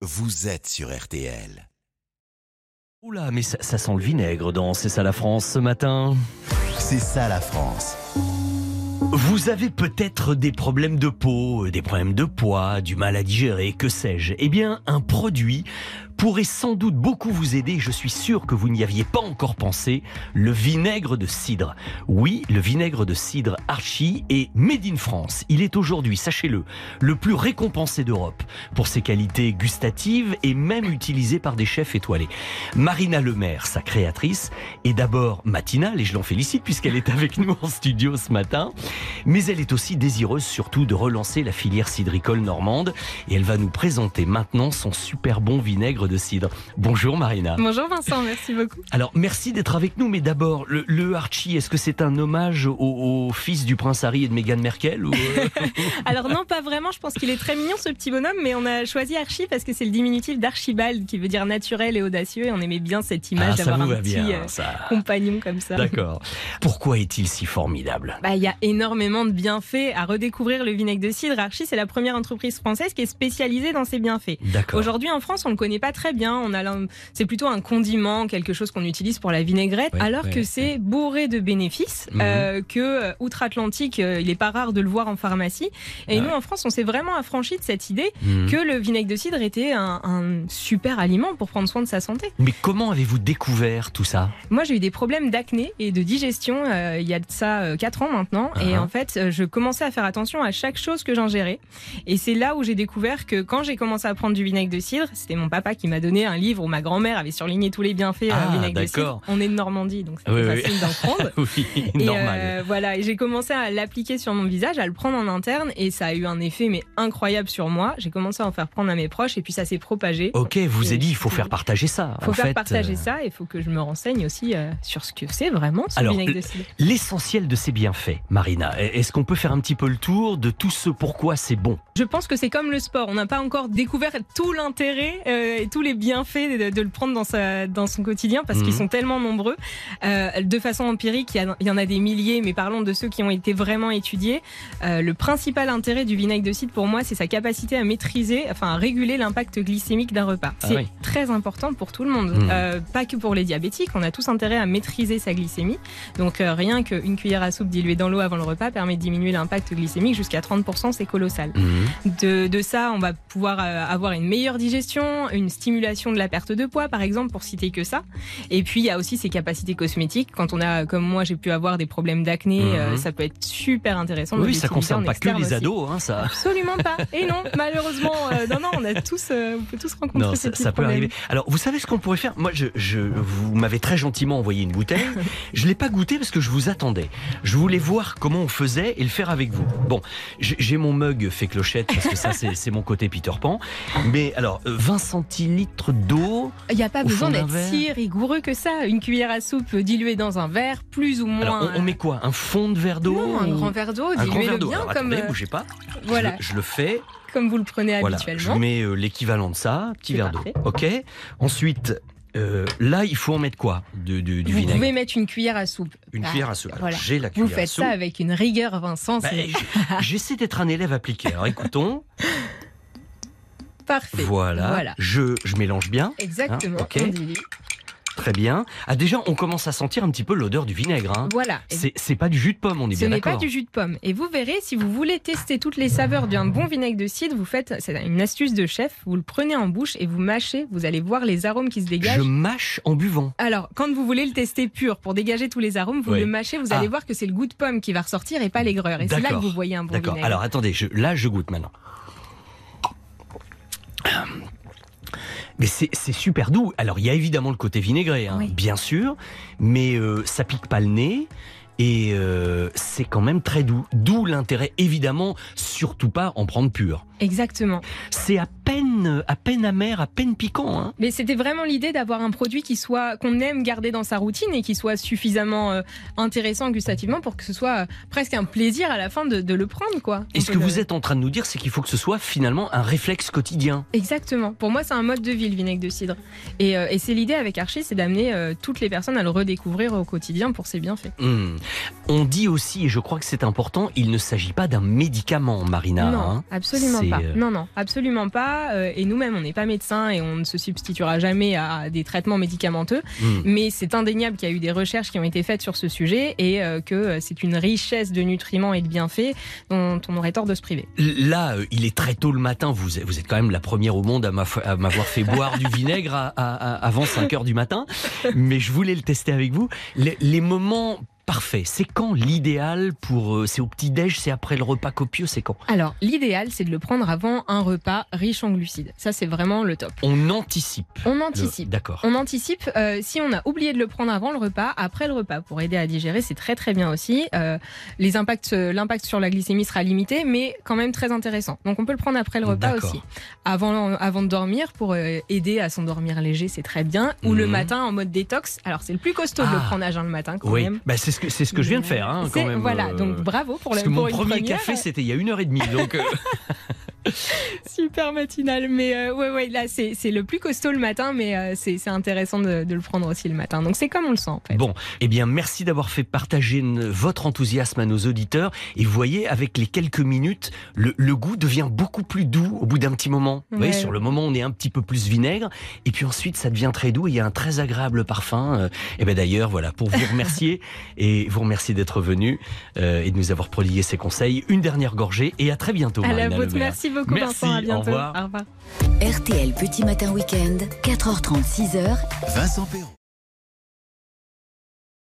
vous êtes sur RTL. Oula, mais ça, ça sent le vinaigre dans C'est ça la France ce matin. C'est ça la France. Vous avez peut-être des problèmes de peau, des problèmes de poids, du mal à digérer, que sais-je. Eh bien, un produit pourrait sans doute beaucoup vous aider, je suis sûr que vous n'y aviez pas encore pensé, le vinaigre de cidre. Oui, le vinaigre de cidre Archie est made in France. Il est aujourd'hui, sachez-le, le plus récompensé d'Europe pour ses qualités gustatives et même utilisé par des chefs étoilés. Marina Lemaire, sa créatrice, est d'abord matinale et je l'en félicite puisqu'elle est avec nous en studio ce matin, mais elle est aussi désireuse surtout de relancer la filière cidricole normande et elle va nous présenter maintenant son super bon vinaigre de cidre. Bonjour Marina. Bonjour Vincent, merci beaucoup. Alors merci d'être avec nous, mais d'abord le, le Archie, est-ce que c'est un hommage au, au fils du prince Harry et de Meghan Merkel ou euh Alors non, pas vraiment, je pense qu'il est très mignon ce petit bonhomme, mais on a choisi Archie parce que c'est le diminutif d'Archibald qui veut dire naturel et audacieux et on aimait bien cette image Ah, d'avoir un petit bien, euh, compagnon comme ça. D'accord. Pourquoi est-il si formidable? Bah, il y a énormément de bienfaits à redécouvrir le vinaigre de cidre. Archie, c'est la première entreprise française qui est spécialisée dans ces bienfaits. D'accord. Aujourd'hui en France, on le connaît pas très bien. On a l'un- c'est plutôt un condiment, quelque chose qu'on utilise pour la vinaigrette, Ouais, alors ouais, que ouais. c'est bourré de bénéfices. Mhm. euh, que euh, outre-Atlantique, euh, il est pas rare de le voir en pharmacie. Et Ah nous, en France, on s'est vraiment affranchi de cette idée Mhm. que le vinaigre de cidre était un, un super aliment pour prendre soin de sa santé. Mais comment avez-vous découvert tout ça? Moi, j'ai eu des problèmes d'acné et de digestion euh, il y a de ça 4 ans maintenant. Et Ah. en fait, je commençais à faire attention à chaque chose que j'ingérais. Et c'est là où j'ai découvert que quand j'ai commencé à prendre du vinaigre de cidre, c'était mon papa qui m'a donné un livre où ma grand-mère avait surligné tous les bienfaits euh, Ah, vinaigre de cidre. On est de Normandie, donc c'était Oui, oui. facile d'en prendre. Oui, Et normal. euh, voilà, et j'ai commencé à l'appliquer sur mon visage, à le prendre en interne, et ça a eu un effet mais incroyable sur moi. J'ai commencé à en faire prendre à mes proches, et puis ça s'est propagé. Ok, vous Et avez dit il faut faire partager ça. faut En faire fait, partager euh, ça, il faut que je me renseigne aussi euh, sur ce que c'est vraiment ce Alors, vinaigre de cidre. L'essentiel de ces bienfaits, Marina, est-ce qu'on peut faire un petit peu le tour de tout ce pourquoi c'est bon? Je pense que c'est comme le sport. On n'a pas encore découvert tout l'intérêt et tous les bienfaits de, de le prendre dans, sa, dans son quotidien parce Mhm. qu'ils sont tellement nombreux. Euh, de façon empirique, il y, a- il y en a des milliers, mais parlons de ceux qui ont été vraiment étudiés. Euh, le principal intérêt du vinaigre de cidre pour moi, c'est sa capacité à maîtriser, enfin à réguler l'impact glycémique d'un repas. Ah c'est oui. très important pour tout le monde, Mhm. Euh, pas que pour les diabétiques. On a tous intérêt à maîtriser sa glycémie. Donc rien qu'une cuillère à soupe diluée dans l'eau avant le repas permet de diminuer l'impact glycémique jusqu'à 30%, c'est colossal. Mhm. De, de ça, on va pouvoir avoir une meilleure digestion, une stimulation de la perte de poids, par exemple, pour citer que ça. Et puis, il y a aussi ses capacités cosmétiques. Quand on a, comme moi, j'ai pu avoir des problèmes d'acné, Mhm. euh, ça peut être super intéressant. Oui, ça concerne pas que les aussi. ados, hein, ça. Absolument pas. Et non, malheureusement, euh, non, non, on a tous, euh, on peut tous rencontrer Non, ces ça, ça peut arriver. Alors, vous savez ce qu'on pourrait faire? Moi, je, je, vous m'avez très gentiment envoyé une bouteille. Je l'ai pas goûté parce que je vous attendais. Je voulais voir comment on faisait et le faire avec vous. Bon, j'ai mon mug fait clochette parce que ça, c'est mon côté Peter Pan. Mais alors, euh, 20 centilitres d'eau. Il n'y a pas besoin d'être si rigoureux que ça. Une cuillère à soupe diluée dans un verre, plus ou moins. Alors, on, on met quoi? Un fond de verre d'eau Non, un ou- grand verre d'eau, diluez-le bien Alors, comme, attendez, euh, bougez pas. Je voilà, Je, le fais. comme vous le prenez Voilà, je habituellement. mets euh, l'équivalent de ça, petit verre d'eau. Ok. Ensuite, euh, là, il faut en mettre quoi? De, de- du vous vinaigre pouvez mettre une cuillère à soupe. Une Bah, cuillère à soupe. Alors, voilà. J'ai la Vous cuillère à faites soupe. ça avec une rigueur, Vincent. Bah, J'essaie d'être un élève appliqué. Alors écoutons. Parfait. Voilà. Voilà. Je, je mélange bien. Exactement. Hein, on dilue. Très bien. Ah, déjà, on commence à sentir un petit peu l'odeur du vinaigre. hein. Voilà. C'est pas du jus de pomme, on est Ce bien n'est pas d'accord. du jus de pomme. Et vous verrez, si vous voulez tester toutes les saveurs d'un bon vinaigre de cidre, vous faites, c'est une astuce de chef, vous le prenez en bouche et vous mâchez, vous allez voir les arômes qui se dégagent. Je mâche en buvant. Alors, quand vous voulez le tester pur pour dégager tous les arômes, vous Oui. le mâchez, vous Ah. allez voir que c'est le goût de pomme qui va ressortir et pas l'aigreur. Et c'est là que D'accord. vous voyez un bon D'accord. vinaigre. Alors attendez, je, là je goûte maintenant. Mais c'est super doux. Alors il y a évidemment le côté vinaigré, hein, Oui. bien sûr, mais euh, ça pique pas le nez. Et euh, c'est quand même très doux. D'où l'intérêt, évidemment, surtout pas en prendre pur. Exactement. C'est à peine, à peine amer, à peine piquant. Hein. Mais c'était vraiment l'idée d'avoir un produit qui soit qu'on aime garder dans sa routine et qui soit suffisamment euh, intéressant gustativement pour que ce soit euh, presque un plaisir à la fin de, de le prendre, quoi. Et ce que peut vous êtes en train de nous dire, c'est qu'il faut que ce soit finalement un réflexe quotidien. Exactement. Pour moi, c'est un mode de vie le vinaigre de cidre. Et, euh, et c'est l'idée avec Archie, c'est d'amener euh, toutes les personnes à le redécouvrir au quotidien pour ses bienfaits. Hmm. On dit aussi, et je crois que c'est important, il ne s'agit pas d'un médicament, Marina. non, hein. absolument pas. euh, Non, non, absolument pas. Euh, euh, et nous-mêmes, on n'est pas médecin et on ne se substituera jamais à des traitements médicamenteux. Hmm. Mais c'est indéniable qu'il y a eu des recherches qui ont été faites sur ce sujet et euh, que euh, c'est une richesse de nutriments et de bienfaits dont on aurait tort de se priver. Là, il est très tôt le matin. Vous êtes, vous êtes quand même la première au monde à m'avoir fait boire du vinaigre à- à- à- avant 5 heures du matin. Mais je voulais le tester avec vous. Les, les moments parfaits, c'est quand l'idéal pour. euh, c'est au petit-déj, c'est après le repas copieux, c'est quand Alors, l'idéal, c'est de le prendre avant un repas riche en glucides. Ça, c'est vraiment le top. On anticipe. On anticipe. D'accord. On anticipe, euh, si on a oublié de le prendre avant le repas, après le repas, pour aider à digérer, c'est très très bien aussi. Euh, les impacts, l'impact sur la glycémie sera limité, mais quand même très intéressant. Donc on peut le prendre après le repas aussi. Avant, avant de dormir, pour aider à s'endormir léger, c'est très bien. Ou le Mhm. matin en mode détox. Alors c'est le plus costaud de le Ah. prendre à jeun le matin quand Oui, même. bah, c'est ce que c'est ce que je viens de faire hein, C'est- quand même. Voilà, euh, donc bravo pour, Parce la, que pour mon premier première. café, c'était il y a une heure et demie. Donc, euh, Super matinal, mais euh, ouais, ouais, là c'est c'est le plus costaud le matin, mais euh, c'est c'est intéressant de, de le prendre aussi le matin. Donc c'est comme on le sent en fait. Bon, eh bien, merci d'avoir fait partager votre enthousiasme à nos auditeurs. Et vous voyez, avec les quelques minutes, le, le goût devient beaucoup plus doux au bout d'un petit moment. Vous voyez, Ouais. sur le moment, on est un petit peu plus vinaigre. Et puis ensuite, ça devient très doux. et Il y a un très agréable parfum. Euh, Et bien d'ailleurs, voilà, pour vous remercier et vous remercier d'être venu euh, et de nous avoir prodigué ces conseils. Une dernière gorgée et à très bientôt. à Marina merci beaucoup Merci, Vincent, à au bientôt. revoir. Au revoir. RTL Petit Matin Week-end, 4h30, 6h, Vincent Perrault.